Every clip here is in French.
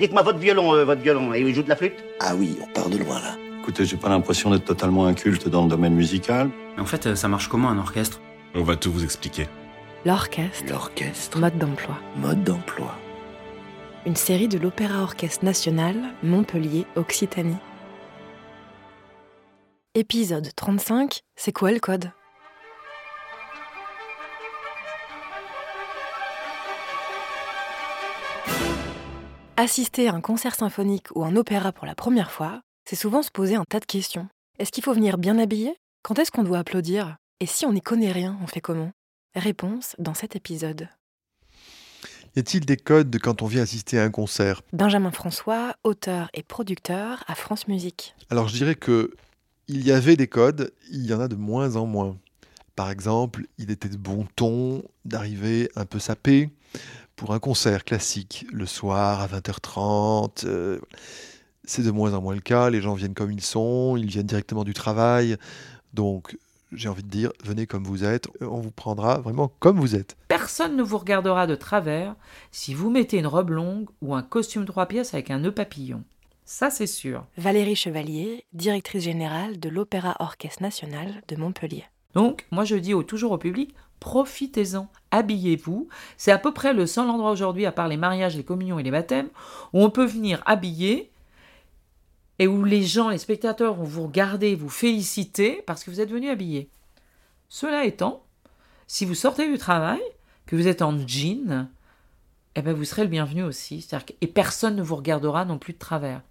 Dites-moi, votre violon, euh, votre violon, et il joue de la flûte? Ah oui, on part de loin là. Écoutez, j'ai pas l'impression d'être totalement inculte dans le domaine musical. Mais en fait, euh, ça marche comment un orchestre? On va tout vous expliquer. L'orchestre, L'orchestre, mode d'emploi. mode d'emploi. Une série de l'Opéra Orchestre National, Montpellier, Occitanie. Épisode 35, c'est quoi le code? Assister à un concert symphonique ou un opéra pour la première fois, c'est souvent se poser un tas de questions. Est-ce qu'il faut venir bien habillé? Quand est-ce qu'on doit applaudir? Et si on n'y connaît rien, on fait comment? Réponse dans cet épisode. Y a-t-il des codes de quand on vient assister à un concert? Benjamin François, auteur et producteur à France Musique. Alors je dirais que il y avait des codes, il y en a de moins en moins. Par exemple, il était de bon ton d'arriver un peu sapé pour un concert classique le soir à 20h30. euh, c'est de moins en moins le cas, les gens viennent comme ils sont, ils viennent directement du travail. Donc j'ai envie de dire, venez comme vous êtes, on vous prendra vraiment comme vous êtes. Personne ne vous regardera de travers si vous mettez une robe longue ou un costume trois pièces avec un nœud papillon. Ça, c'est sûr. Valérie Chevalier, directrice générale de l'Opéra Orchestre National de Montpellier. Donc, moi, je dis toujours au public, profitez-en, habillez-vous. C'est à peu près le seul endroit aujourd'hui, à part les mariages, les communions et les baptêmes, où on peut venir habillé et où les gens, les spectateurs vont vous regarder, vous féliciter parce que vous êtes venu habillé. Cela étant, si vous sortez du travail, que vous êtes en jean, eh ben vous serez le bienvenu aussi. Et personne ne vous regardera non plus de travers.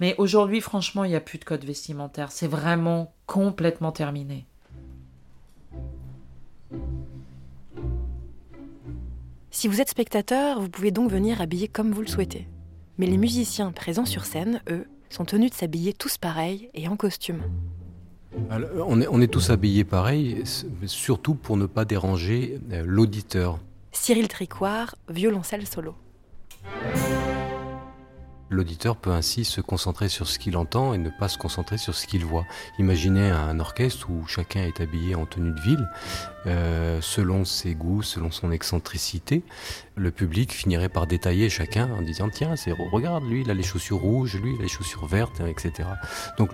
Mais aujourd'hui, franchement, il n'y a plus de code vestimentaire. C'est vraiment complètement terminé. Si vous êtes spectateur, vous pouvez donc venir habillé comme vous le souhaitez. Mais les musiciens présents sur scène, eux, sont tenus de s'habiller tous pareils et en costume. Alors, on, est, on est tous habillés pareil, s- surtout pour ne pas déranger euh, l'auditeur. Cyril Tricoire, violoncelle solo. L'auditeur peut ainsi se concentrer sur ce qu'il entend et ne pas se concentrer sur ce qu'il voit. Imaginez un orchestre où chacun est habillé en tenue de ville, euh, selon ses goûts, selon son excentricité. Le public finirait par détailler chacun en disant tiens, c'est regarde lui, il a les chaussures rouges, lui, il a les chaussures vertes, etc. Donc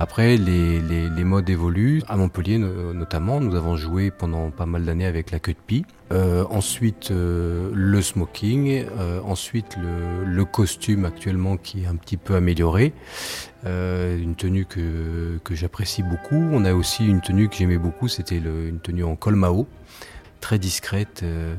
après, les, modes évoluent. À Montpellier no- notamment, nous avons joué pendant pas mal d'années avec la queue de pie. Euh, ensuite, euh, le smoking. euh, ensuite, le, le costume actuellement qui est un petit peu amélioré. Euh, une tenue que, que j'apprécie beaucoup. On a aussi une tenue que j'aimais beaucoup, c'était une tenue en col Mao, très discrète. euh,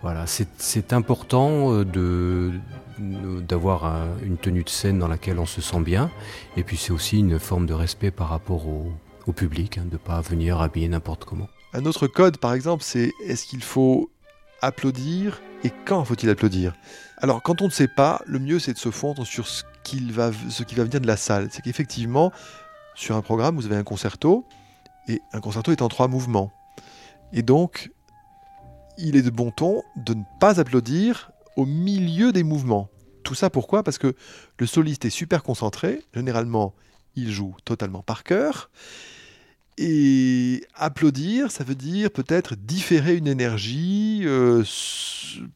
voilà, c'est important euh, de d'avoir un- une tenue de scène dans laquelle on se sent bien. Et puis c'est aussi une forme de respect par rapport au, au public, hein, de ne pas venir habiller n'importe comment. Un autre code, par exemple, c'est est-ce qu'il faut applaudir et quand faut-il applaudir? Alors, quand on ne sait pas, le mieux c'est de se fondre sur ce, qui va venir de la salle. C'est qu'effectivement, sur un programme, vous avez un concerto, et un concerto est en trois mouvements. Et donc, il est de bon ton de ne pas applaudir au milieu des mouvements. Tout ça pourquoi? Parce que le soliste est super concentré, généralement, il joue totalement par cœur. Et applaudir, ça veut dire peut-être différer une énergie, euh,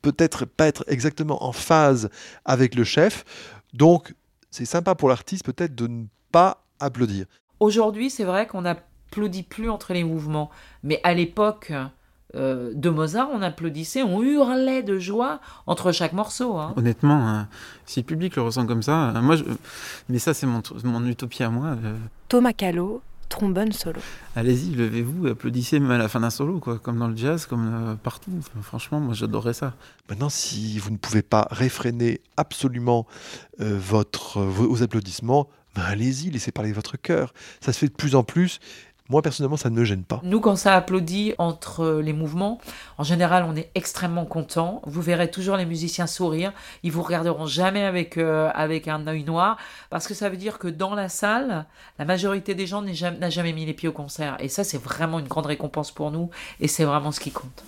peut-être pas être exactement en phase avec le chef. Donc, c'est sympa pour l'artiste peut-être de ne pas applaudir. Aujourd'hui, c'est vrai qu'on n'applaudit plus entre les mouvements. Mais à l'époque euh, de Mozart, on applaudissait, on hurlait de joie entre chaque morceau. hein. Honnêtement, hein, si le public le ressent comme ça, euh, moi, je... mais ça c'est mon, mon utopie à moi. euh, Thomas Callot, trombone solo. Allez-y, levez-vous, applaudissez même à la fin d'un solo, quoi, comme dans le jazz, comme euh, partout. Enfin, franchement, moi j'adorerais ça. Maintenant, si vous ne pouvez pas réfréner absolument euh, votre, vos, vos applaudissements, ben allez-y, laissez parler votre cœur. Ça se fait de plus en plus. Moi, personnellement, ça ne me gêne pas. Nous, quand ça applaudit entre les mouvements, en général, on est extrêmement content. Vous verrez toujours les musiciens sourire. Ils vous regarderont jamais avec, euh, avec un œil noir, parce que ça veut dire que dans la salle, la majorité des gens n'a jamais mis les pieds au concert. Et ça, c'est vraiment une grande récompense pour nous, et c'est vraiment ce qui compte.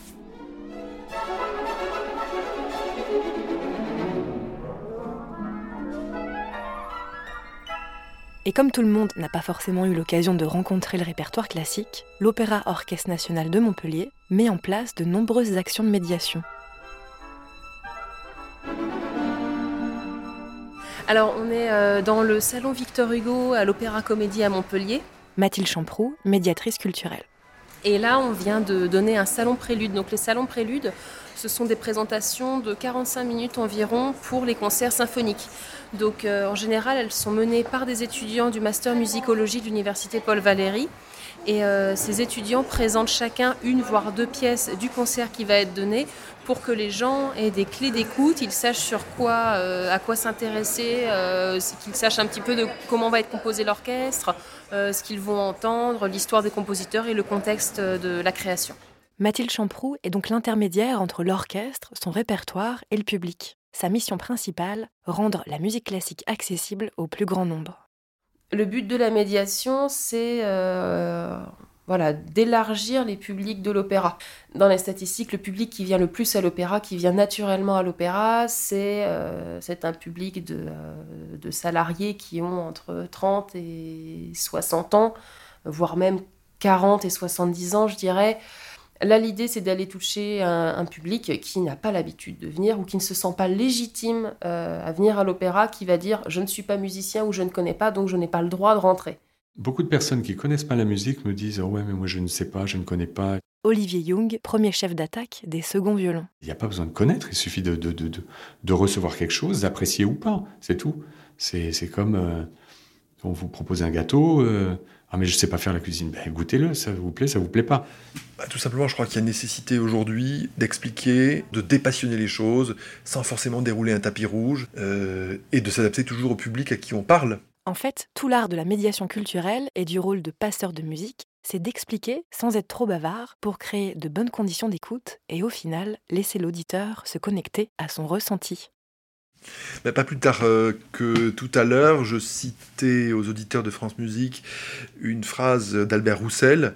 Et comme tout le monde n'a pas forcément eu l'occasion de rencontrer le répertoire classique, l'Opéra Orchestre National de Montpellier met en place de nombreuses actions de médiation. Alors, on est euh, dans le salon Victor Hugo à l'Opéra Comédie à Montpellier. Mathilde Champroux, médiatrice culturelle. Et là, on vient de donner un salon prélude. Donc, les salons préludes, ce sont des présentations de 45 minutes environ pour les concerts symphoniques. Donc, euh, en général, elles sont menées par des étudiants du master musicologie de l'université Paul Valéry. Et euh, ces étudiants présentent chacun une voire deux pièces du concert qui va être donné pour que les gens aient des clés d'écoute, ils sachent sur quoi, euh, à quoi s'intéresser, euh, qu'ils sachent un petit peu de comment va être composé l'orchestre, ce qu'ils vont entendre, l'histoire des compositeurs et le contexte de la création. Mathilde Champroux est donc l'intermédiaire entre l'orchestre, son répertoire et le public. Sa mission principale, rendre la musique classique accessible au plus grand nombre. Le but de la médiation, c'est euh, voilà, d'élargir les publics de l'opéra. Dans les statistiques, le public qui vient le plus à l'opéra, qui vient naturellement à l'opéra, c'est euh, un public de, euh, de salariés qui ont entre 30 et 60 ans, voire même 40 et 70 ans, je dirais. Là, l'idée, c'est d'aller toucher un, un public qui n'a pas l'habitude de venir ou qui ne se sent pas légitime euh, à venir à l'opéra, qui va dire je ne suis pas musicien ou je ne connais pas, donc je n'ai pas le droit de rentrer. Beaucoup de personnes qui connaissent pas la musique me disent oh ouais mais moi je ne sais pas, je ne connais pas. Olivier Young, premier chef d'attaque des seconds violons. Il n'y a pas besoin de connaître, il suffit de, de, de, de, de recevoir quelque chose, d'apprécier ou pas, c'est tout. C'est c'est comme euh, on vous propose un gâteau, euh, ah mais je sais pas faire la cuisine, ben, goûtez-le, ça vous plaît, ça vous plaît pas. Bah, tout simplement, je crois qu'il y a nécessité aujourd'hui d'expliquer, de dépassionner les choses, sans forcément dérouler un tapis rouge, euh, et de s'adapter toujours au public à qui on parle. En fait, tout l'art de la médiation culturelle et du rôle de passeur de musique, c'est d'expliquer sans être trop bavard pour créer de bonnes conditions d'écoute et au final laisser l'auditeur se connecter à son ressenti. Pas plus tard euh, que tout à l'heure, je citais aux auditeurs de France Musique une phrase d'Albert Roussel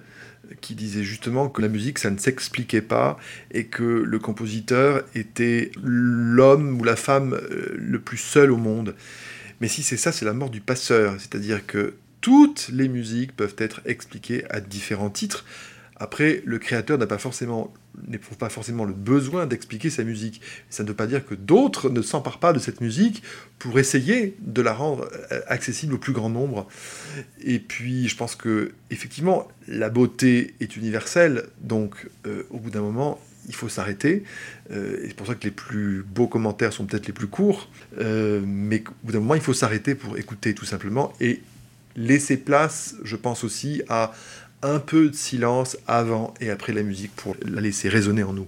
qui disait justement que la musique, ça ne s'expliquait pas et que le compositeur était l'homme ou la femme euh, le plus seul au monde. Mais si c'est ça, c'est la mort du passeur. C'est-à-dire que toutes les musiques peuvent être expliquées à différents titres. Après, le créateur n'a pas forcément, n'éprouve pas forcément le besoin d'expliquer sa musique. Ça ne veut pas dire que d'autres ne s'emparent pas de cette musique pour essayer de la rendre euh, accessible au plus grand nombre. Et puis, je pense que effectivement, la beauté est universelle. Donc, euh, au bout d'un moment, il faut s'arrêter. Euh, c'est pour ça que les plus beaux commentaires sont peut-être les plus courts. Euh, mais au bout d'un moment, il faut s'arrêter pour écouter tout simplement et laisser place, je pense aussi, à un peu de silence avant et après la musique pour la laisser résonner en nous.